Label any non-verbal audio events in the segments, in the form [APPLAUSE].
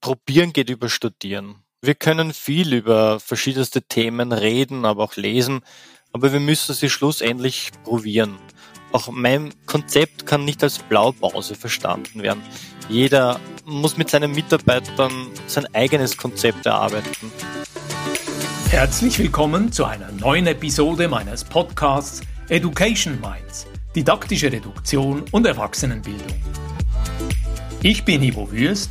probieren geht über studieren. Wir können viel über verschiedenste Themen reden, aber auch lesen, aber wir müssen sie schlussendlich probieren. Auch mein Konzept kann nicht als Blaupause verstanden werden. Jeder muss mit seinen Mitarbeitern sein eigenes Konzept erarbeiten. Herzlich willkommen zu einer neuen Episode meines Podcasts Education Minds, didaktische Reduktion und Erwachsenenbildung. Ich bin Ivo Würst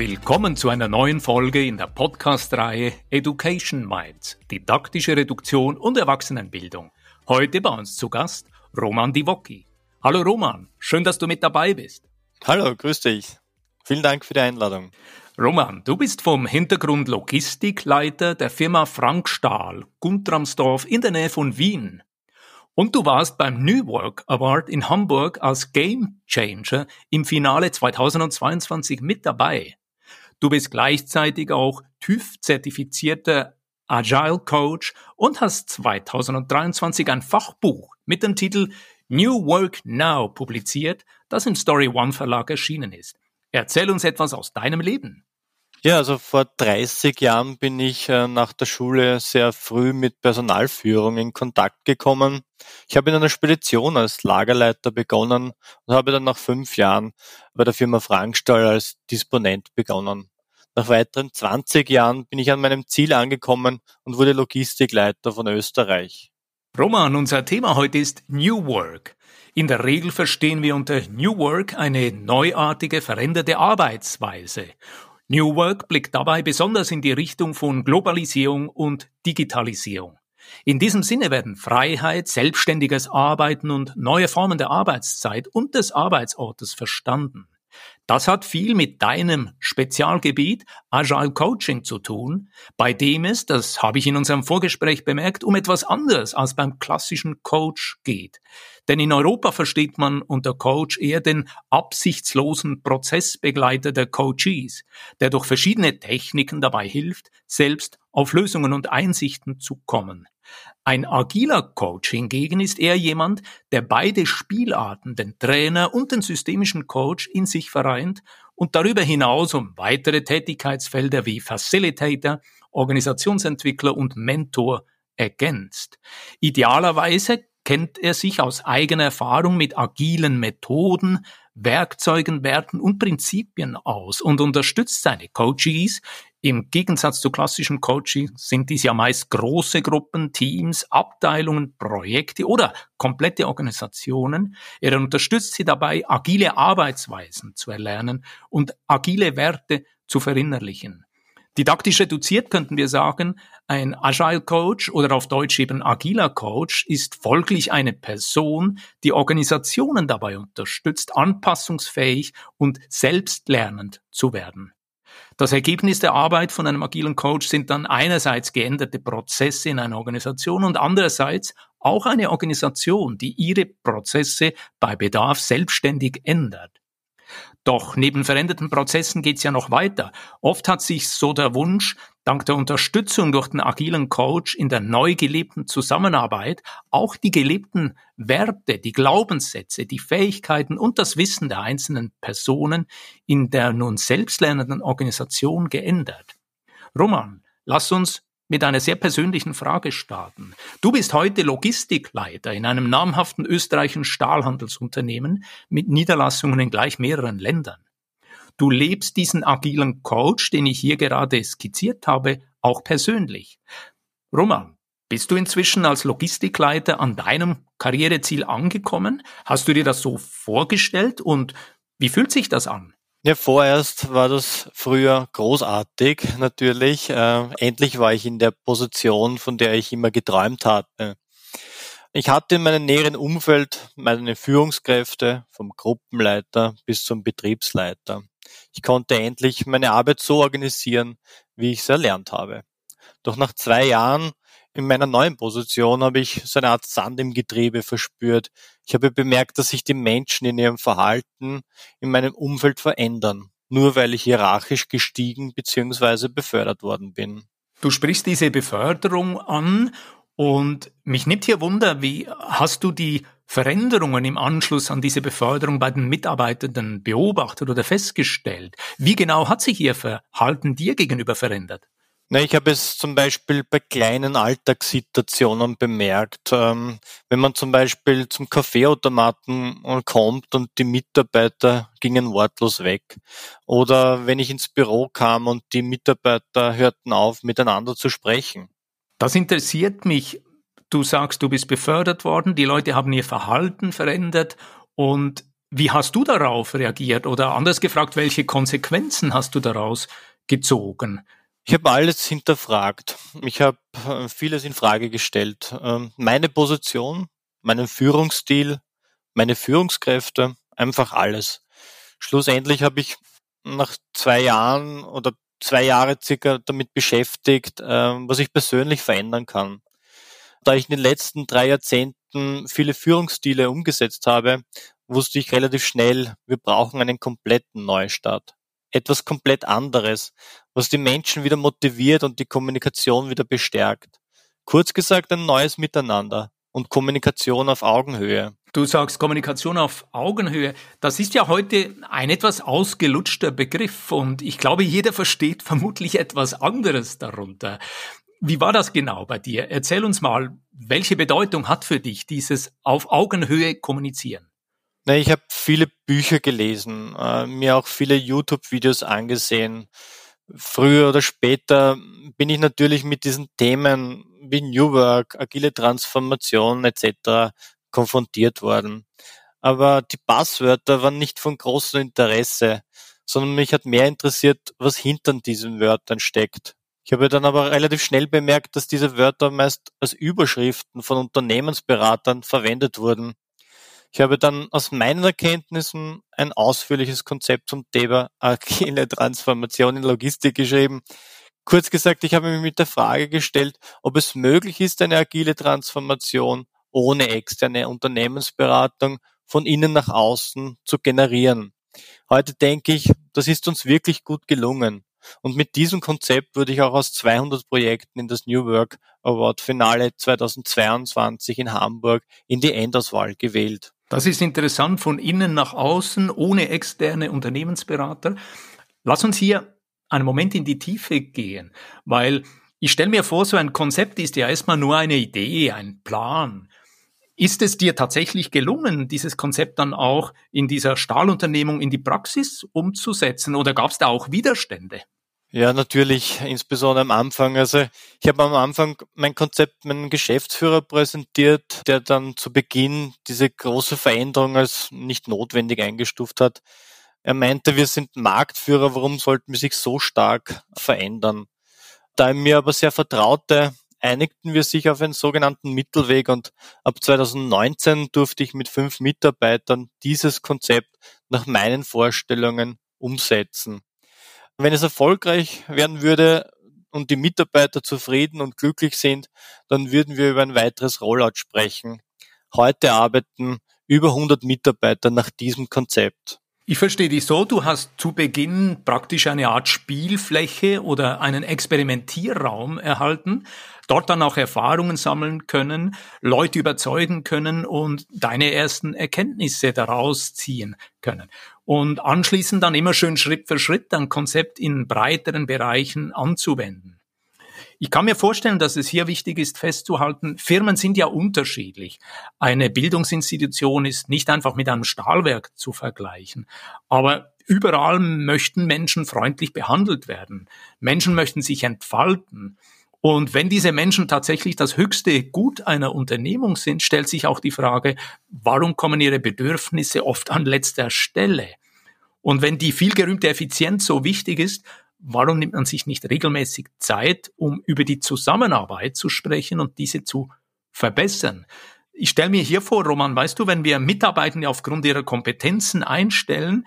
Willkommen zu einer neuen Folge in der Podcast-Reihe Education Minds, didaktische Reduktion und Erwachsenenbildung. Heute bei uns zu Gast Roman Divocki. Hallo Roman, schön, dass du mit dabei bist. Hallo, grüß dich. Vielen Dank für die Einladung. Roman, du bist vom Hintergrund Logistikleiter der Firma Frank Stahl, Guntramsdorf in der Nähe von Wien. Und du warst beim New Work Award in Hamburg als Game Changer im Finale 2022 mit dabei. Du bist gleichzeitig auch TÜV-zertifizierter Agile Coach und hast 2023 ein Fachbuch mit dem Titel New Work Now publiziert, das im Story One Verlag erschienen ist. Erzähl uns etwas aus deinem Leben. Ja, also vor 30 Jahren bin ich äh, nach der Schule sehr früh mit Personalführung in Kontakt gekommen. Ich habe in einer Spedition als Lagerleiter begonnen und habe dann nach fünf Jahren bei der Firma Frankstall als Disponent begonnen. Nach weiteren 20 Jahren bin ich an meinem Ziel angekommen und wurde Logistikleiter von Österreich. Roman, unser Thema heute ist New Work. In der Regel verstehen wir unter New Work eine neuartige, veränderte Arbeitsweise. New Work blickt dabei besonders in die Richtung von Globalisierung und Digitalisierung. In diesem Sinne werden Freiheit, selbstständiges Arbeiten und neue Formen der Arbeitszeit und des Arbeitsortes verstanden. Das hat viel mit deinem Spezialgebiet Agile Coaching zu tun, bei dem es, das habe ich in unserem Vorgespräch bemerkt, um etwas anderes als beim klassischen Coach geht. Denn in Europa versteht man unter Coach eher den absichtslosen Prozessbegleiter der Coaches, der durch verschiedene Techniken dabei hilft, selbst auf Lösungen und Einsichten zu kommen. Ein agiler Coach hingegen ist eher jemand, der beide Spielarten, den Trainer und den systemischen Coach in sich vereint und darüber hinaus um weitere Tätigkeitsfelder wie Facilitator, Organisationsentwickler und Mentor ergänzt. Idealerweise kennt er sich aus eigener Erfahrung mit agilen Methoden, Werkzeugen, Werten und Prinzipien aus und unterstützt seine Coaches. Im Gegensatz zu klassischen Coaching sind dies ja meist große Gruppen, Teams, Abteilungen, Projekte oder komplette Organisationen. Er unterstützt sie dabei, agile Arbeitsweisen zu erlernen und agile Werte zu verinnerlichen. Didaktisch reduziert könnten wir sagen, ein Agile Coach oder auf Deutsch eben agiler Coach ist folglich eine Person, die Organisationen dabei unterstützt, anpassungsfähig und selbstlernend zu werden. Das Ergebnis der Arbeit von einem agilen Coach sind dann einerseits geänderte Prozesse in einer Organisation und andererseits auch eine Organisation, die ihre Prozesse bei Bedarf selbstständig ändert. Doch neben veränderten Prozessen geht's ja noch weiter. Oft hat sich so der Wunsch, dank der Unterstützung durch den agilen Coach in der neu gelebten Zusammenarbeit auch die gelebten Werte, die Glaubenssätze, die Fähigkeiten und das Wissen der einzelnen Personen in der nun selbstlernenden Organisation geändert. Roman, lass uns mit einer sehr persönlichen Frage starten. Du bist heute Logistikleiter in einem namhaften österreichischen Stahlhandelsunternehmen mit Niederlassungen in gleich mehreren Ländern. Du lebst diesen agilen Coach, den ich hier gerade skizziert habe, auch persönlich. Roman, bist du inzwischen als Logistikleiter an deinem Karriereziel angekommen? Hast du dir das so vorgestellt und wie fühlt sich das an? Ja, vorerst war das früher großartig natürlich. Äh, endlich war ich in der Position, von der ich immer geträumt hatte. Ich hatte in meinem näheren Umfeld meine Führungskräfte vom Gruppenleiter bis zum Betriebsleiter. Ich konnte endlich meine Arbeit so organisieren, wie ich es erlernt habe. Doch nach zwei Jahren in meiner neuen Position habe ich so eine Art Sand im Getriebe verspürt. Ich habe bemerkt, dass sich die Menschen in ihrem Verhalten in meinem Umfeld verändern, nur weil ich hierarchisch gestiegen bzw. befördert worden bin. Du sprichst diese Beförderung an und mich nimmt hier Wunder, wie hast du die Veränderungen im Anschluss an diese Beförderung bei den Mitarbeitenden beobachtet oder festgestellt? Wie genau hat sich ihr Verhalten dir gegenüber verändert? Na, ich habe es zum Beispiel bei kleinen Alltagssituationen bemerkt. Ähm, wenn man zum Beispiel zum Kaffeeautomaten kommt und die Mitarbeiter gingen wortlos weg. Oder wenn ich ins Büro kam und die Mitarbeiter hörten auf, miteinander zu sprechen. Das interessiert mich. Du sagst, du bist befördert worden, die Leute haben ihr Verhalten verändert und wie hast du darauf reagiert? Oder anders gefragt, welche Konsequenzen hast du daraus gezogen? Ich habe alles hinterfragt. Ich habe äh, vieles in Frage gestellt. Ähm, meine Position, meinen Führungsstil, meine Führungskräfte, einfach alles. Schlussendlich habe ich nach zwei Jahren oder zwei Jahre circa damit beschäftigt, ähm, was ich persönlich verändern kann. Da ich in den letzten drei Jahrzehnten viele Führungsstile umgesetzt habe, wusste ich relativ schnell, wir brauchen einen kompletten Neustart etwas komplett anderes, was die Menschen wieder motiviert und die Kommunikation wieder bestärkt. Kurz gesagt ein neues Miteinander und Kommunikation auf Augenhöhe. Du sagst Kommunikation auf Augenhöhe. Das ist ja heute ein etwas ausgelutschter Begriff und ich glaube, jeder versteht [LAUGHS] vermutlich etwas anderes darunter. Wie war das genau bei dir? Erzähl uns mal, welche Bedeutung hat für dich dieses auf Augenhöhe kommunizieren? Na, ich habe viele Bücher gelesen, äh, mir auch viele YouTube-Videos angesehen. Früher oder später bin ich natürlich mit diesen Themen wie New Work, agile Transformation etc. konfrontiert worden. Aber die Passwörter waren nicht von großem Interesse, sondern mich hat mehr interessiert, was hinter diesen Wörtern steckt. Ich habe dann aber relativ schnell bemerkt, dass diese Wörter meist als Überschriften von Unternehmensberatern verwendet wurden ich habe dann aus meinen Erkenntnissen ein ausführliches Konzept zum Thema [LAUGHS] agile Transformation in Logistik geschrieben. Kurz gesagt, ich habe mich mit der Frage gestellt, ob es möglich ist, eine agile Transformation ohne externe Unternehmensberatung von innen nach außen zu generieren. Heute denke ich, das ist uns wirklich gut gelungen. Und mit diesem Konzept wurde ich auch aus 200 Projekten in das New Work Award Finale 2022 in Hamburg in die Endauswahl gewählt. Das ist interessant von innen nach außen, ohne externe Unternehmensberater. Lass uns hier einen Moment in die Tiefe gehen, weil ich stelle mir vor, so ein Konzept ist ja erstmal nur eine Idee, ein Plan. Ist es dir tatsächlich gelungen, dieses Konzept dann auch in dieser Stahlunternehmung in die Praxis umzusetzen oder gab es da auch Widerstände? Ja, natürlich, insbesondere am Anfang. Also ich habe am Anfang mein Konzept meinem Geschäftsführer präsentiert, der dann zu Beginn diese große Veränderung als nicht notwendig eingestuft hat. Er meinte, wir sind Marktführer, warum sollten wir sich so stark verändern? Da er mir aber sehr vertraute, einigten wir sich auf einen sogenannten Mittelweg und ab 2019 durfte ich mit fünf Mitarbeitern dieses Konzept nach meinen Vorstellungen umsetzen. Wenn es erfolgreich werden würde und die Mitarbeiter zufrieden und glücklich sind, dann würden wir über ein weiteres Rollout sprechen. Heute arbeiten über 100 Mitarbeiter nach diesem Konzept. Ich verstehe dich so, du hast zu Beginn praktisch eine Art Spielfläche oder einen Experimentierraum erhalten, dort dann auch Erfahrungen sammeln können, Leute überzeugen können und deine ersten Erkenntnisse daraus ziehen können und anschließend dann immer schön Schritt für Schritt ein Konzept in breiteren Bereichen anzuwenden. Ich kann mir vorstellen, dass es hier wichtig ist festzuhalten, Firmen sind ja unterschiedlich. Eine Bildungsinstitution ist nicht einfach mit einem Stahlwerk zu vergleichen. Aber überall möchten Menschen freundlich behandelt werden. Menschen möchten sich entfalten. Und wenn diese Menschen tatsächlich das höchste Gut einer Unternehmung sind, stellt sich auch die Frage, warum kommen ihre Bedürfnisse oft an letzter Stelle? Und wenn die vielgerühmte Effizienz so wichtig ist, warum nimmt man sich nicht regelmäßig Zeit, um über die Zusammenarbeit zu sprechen und diese zu verbessern? Ich stelle mir hier vor, Roman, weißt du, wenn wir Mitarbeitende aufgrund ihrer Kompetenzen einstellen,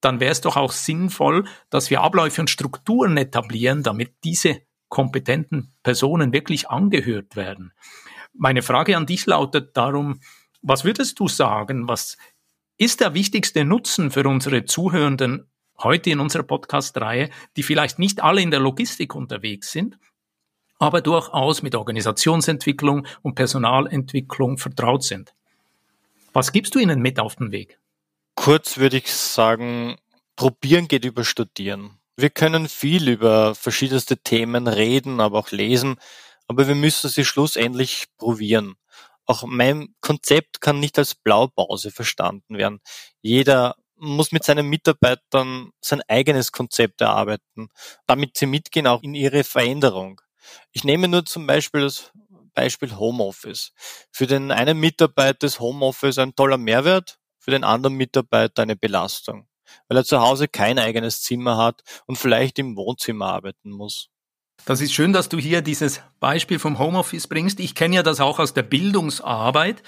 dann wäre es doch auch sinnvoll, dass wir Abläufe und Strukturen etablieren, damit diese kompetenten Personen wirklich angehört werden. Meine Frage an dich lautet darum, was würdest du sagen, was ist der wichtigste Nutzen für unsere Zuhörenden heute in unserer Podcast-Reihe, die vielleicht nicht alle in der Logistik unterwegs sind, aber durchaus mit Organisationsentwicklung und Personalentwicklung vertraut sind? Was gibst du ihnen mit auf den Weg? Kurz würde ich sagen, probieren geht über studieren. Wir können viel über verschiedenste Themen reden, aber auch lesen, aber wir müssen sie schlussendlich probieren. Auch mein Konzept kann nicht als Blaupause verstanden werden. Jeder muss mit seinen Mitarbeitern sein eigenes Konzept erarbeiten, damit sie mitgehen auch in ihre Veränderung. Ich nehme nur zum Beispiel das Beispiel Homeoffice. Für den einen Mitarbeiter ist Homeoffice ein toller Mehrwert, für den anderen Mitarbeiter eine Belastung weil er zu Hause kein eigenes Zimmer hat und vielleicht im Wohnzimmer arbeiten muss. Das ist schön, dass du hier dieses Beispiel vom Homeoffice bringst. Ich kenne ja das auch aus der Bildungsarbeit.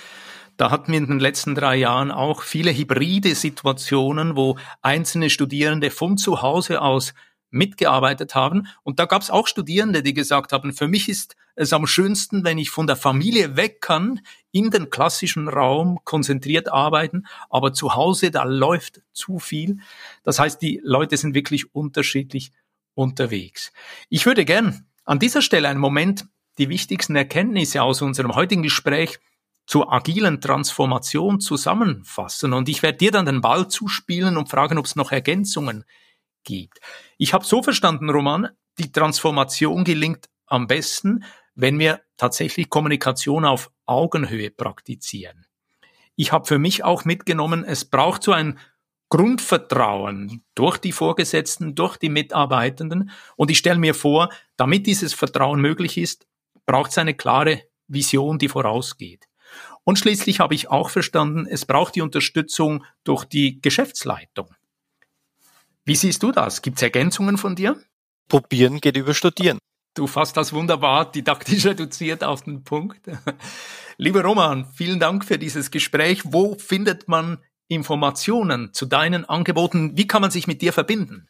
Da hatten wir in den letzten drei Jahren auch viele hybride Situationen, wo einzelne Studierende von zu Hause aus mitgearbeitet haben. Und da gab es auch Studierende, die gesagt haben, für mich ist es am schönsten, wenn ich von der Familie weg kann, in den klassischen Raum konzentriert arbeiten, aber zu Hause, da läuft zu viel. Das heißt, die Leute sind wirklich unterschiedlich unterwegs. Ich würde gern an dieser Stelle einen Moment die wichtigsten Erkenntnisse aus unserem heutigen Gespräch zur agilen Transformation zusammenfassen. Und ich werde dir dann den Ball zuspielen und fragen, ob es noch Ergänzungen gibt. Ich habe so verstanden, Roman, die Transformation gelingt am besten, wenn wir tatsächlich Kommunikation auf Augenhöhe praktizieren. Ich habe für mich auch mitgenommen, es braucht so ein Grundvertrauen durch die Vorgesetzten, durch die Mitarbeitenden. Und ich stelle mir vor, damit dieses Vertrauen möglich ist, braucht es eine klare Vision, die vorausgeht. Und schließlich habe ich auch verstanden, es braucht die Unterstützung durch die Geschäftsleitung. Wie siehst du das? Gibt es Ergänzungen von dir? Probieren geht über Studieren. Du fasst das wunderbar didaktisch reduziert auf den Punkt. Lieber Roman, vielen Dank für dieses Gespräch. Wo findet man Informationen zu deinen Angeboten? Wie kann man sich mit dir verbinden?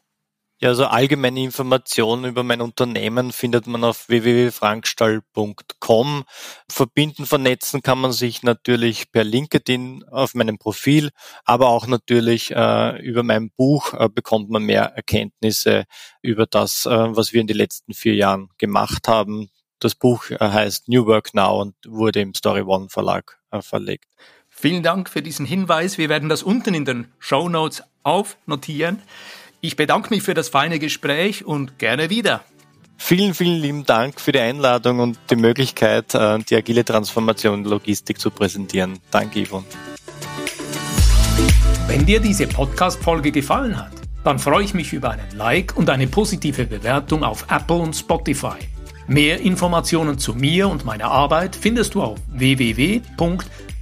Ja, also allgemeine Informationen über mein Unternehmen findet man auf www.frankstall.com. Verbinden, vernetzen kann man sich natürlich per LinkedIn auf meinem Profil, aber auch natürlich äh, über mein Buch äh, bekommt man mehr Erkenntnisse über das, äh, was wir in den letzten vier Jahren gemacht haben. Das Buch äh, heißt New Work Now und wurde im Story One Verlag äh, verlegt. Vielen Dank für diesen Hinweis. Wir werden das unten in den Show Notes aufnotieren. Ich bedanke mich für das feine Gespräch und gerne wieder. Vielen, vielen lieben Dank für die Einladung und die Möglichkeit, äh, die agile Transformation Logistik zu präsentieren. Danke, Yvonne. Wenn dir diese Podcast-Folge gefallen hat, dann freue ich mich über einen Like und eine positive Bewertung auf Apple und Spotify. Mehr Informationen zu mir und meiner Arbeit findest du auf